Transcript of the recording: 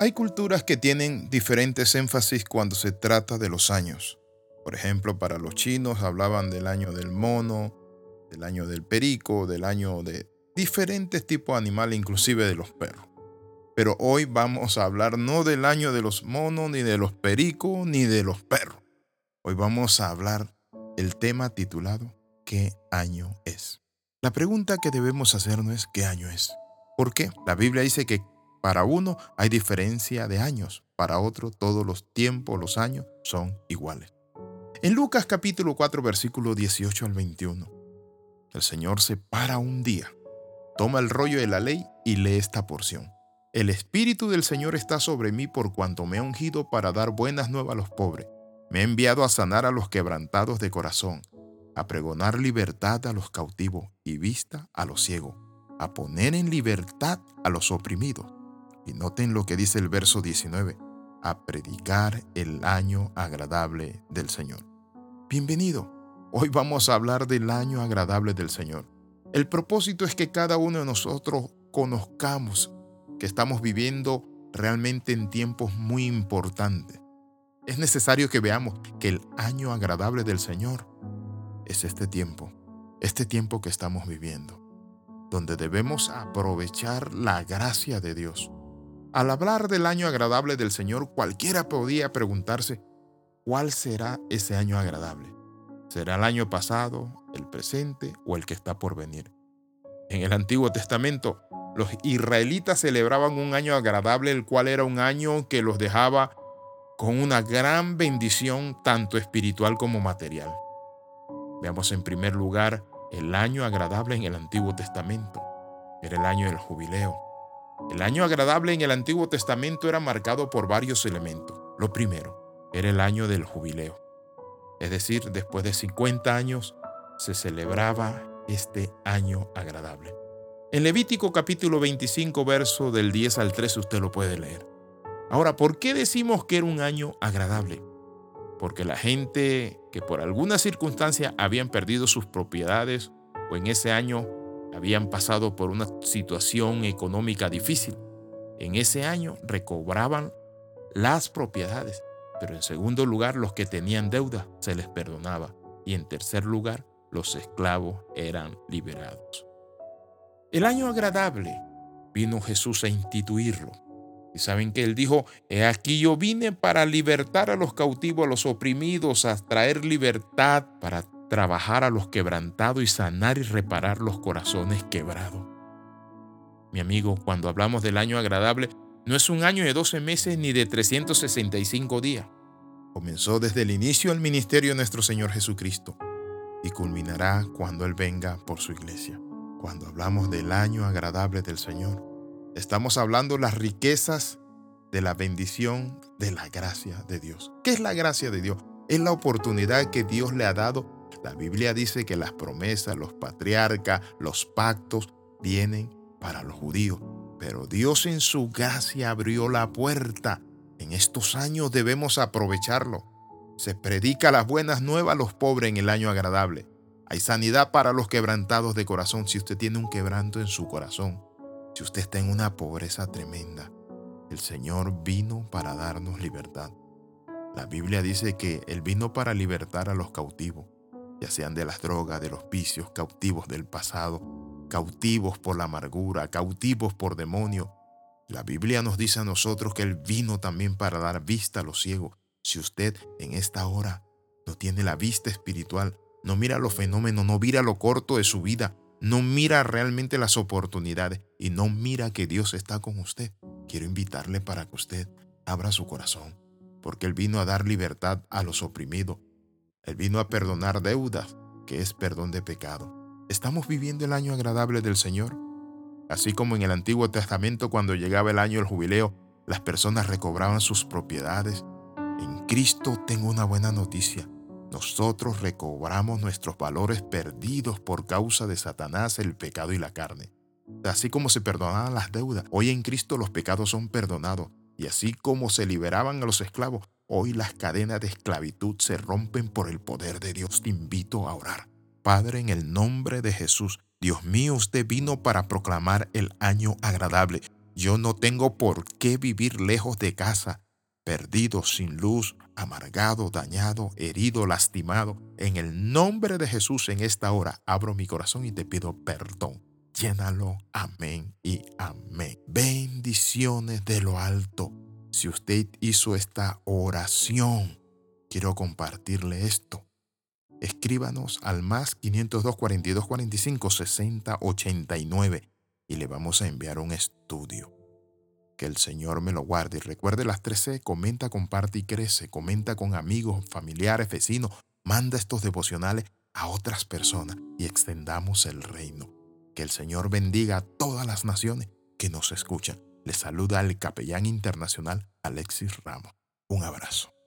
Hay culturas que tienen diferentes énfasis cuando se trata de los años. Por ejemplo, para los chinos hablaban del año del mono, del año del perico, del año de diferentes tipos de animales, inclusive de los perros. Pero hoy vamos a hablar no del año de los monos, ni de los pericos, ni de los perros. Hoy vamos a hablar el tema titulado ¿Qué año es? La pregunta que debemos hacernos es ¿qué año es? ¿Por qué? La Biblia dice que para uno hay diferencia de años, para otro todos los tiempos, los años son iguales. En Lucas capítulo 4 versículo 18 al 21, el Señor se para un día, toma el rollo de la ley y lee esta porción. El Espíritu del Señor está sobre mí por cuanto me ha ungido para dar buenas nuevas a los pobres. Me ha enviado a sanar a los quebrantados de corazón, a pregonar libertad a los cautivos y vista a los ciegos, a poner en libertad a los oprimidos. Y noten lo que dice el verso 19, a predicar el año agradable del Señor. Bienvenido. Hoy vamos a hablar del año agradable del Señor. El propósito es que cada uno de nosotros conozcamos que estamos viviendo realmente en tiempos muy importantes. Es necesario que veamos que el año agradable del Señor es este tiempo, este tiempo que estamos viviendo, donde debemos aprovechar la gracia de Dios. Al hablar del año agradable del Señor, cualquiera podía preguntarse, ¿cuál será ese año agradable? ¿Será el año pasado, el presente o el que está por venir? En el Antiguo Testamento, los israelitas celebraban un año agradable, el cual era un año que los dejaba con una gran bendición tanto espiritual como material. Veamos en primer lugar el año agradable en el Antiguo Testamento. Era el año del jubileo. El año agradable en el Antiguo Testamento era marcado por varios elementos. Lo primero era el año del jubileo. Es decir, después de 50 años se celebraba este año agradable. En Levítico capítulo 25, verso del 10 al 13 usted lo puede leer. Ahora, ¿por qué decimos que era un año agradable? Porque la gente que por alguna circunstancia habían perdido sus propiedades o en ese año habían pasado por una situación económica difícil, en ese año recobraban las propiedades. Pero en segundo lugar, los que tenían deuda se les perdonaba. Y en tercer lugar, los esclavos eran liberados. El año agradable vino Jesús a instituirlo. Y saben que él dijo, he aquí yo vine para libertar a los cautivos, a los oprimidos, a traer libertad, para trabajar a los quebrantados y sanar y reparar los corazones quebrados. Mi amigo, cuando hablamos del año agradable, no es un año de 12 meses ni de 365 días. Comenzó desde el inicio del ministerio de nuestro Señor Jesucristo y culminará cuando Él venga por su iglesia. Cuando hablamos del año agradable del Señor, estamos hablando las riquezas de la bendición de la gracia de Dios. ¿Qué es la gracia de Dios? Es la oportunidad que Dios le ha dado. La Biblia dice que las promesas, los patriarcas, los pactos vienen para los judíos. Pero Dios en su gracia abrió la puerta. En estos años debemos aprovecharlo. Se predica las buenas nuevas a los pobres en el año agradable. Hay sanidad para los quebrantados de corazón si usted tiene un quebranto en su corazón. Si usted está en una pobreza tremenda, el Señor vino para darnos libertad. La Biblia dice que Él vino para libertar a los cautivos, ya sean de las drogas, de los vicios, cautivos del pasado, cautivos por la amargura, cautivos por demonio. La Biblia nos dice a nosotros que Él vino también para dar vista a los ciegos. Si usted en esta hora no tiene la vista espiritual, no mira los fenómenos, no mira lo corto de su vida, no mira realmente las oportunidades y no mira que Dios está con usted. Quiero invitarle para que usted abra su corazón, porque Él vino a dar libertad a los oprimidos. Él vino a perdonar deudas, que es perdón de pecado. ¿Estamos viviendo el año agradable del Señor? Así como en el Antiguo Testamento cuando llegaba el año del jubileo, las personas recobraban sus propiedades. En Cristo tengo una buena noticia nosotros recobramos nuestros valores perdidos por causa de Satanás, el pecado y la carne. Así como se perdonaban las deudas, hoy en Cristo los pecados son perdonados. Y así como se liberaban a los esclavos, hoy las cadenas de esclavitud se rompen por el poder de Dios. Te invito a orar. Padre, en el nombre de Jesús, Dios mío, usted vino para proclamar el año agradable. Yo no tengo por qué vivir lejos de casa, perdido, sin luz, amargado, dañado, herido, lastimado. En el nombre de Jesús en esta hora abro mi corazón y te pido perdón. Llénalo. Amén y amén. Bendiciones de lo alto. Si usted hizo esta oración, quiero compartirle esto escríbanos al más 502 42 45 60 89 y le vamos a enviar un estudio. Que el Señor me lo guarde. Y recuerde las 13, comenta, comparte y crece. Comenta con amigos, familiares, vecinos. Manda estos devocionales a otras personas y extendamos el reino. Que el Señor bendiga a todas las naciones que nos escuchan. Le saluda el capellán internacional Alexis Ramos. Un abrazo.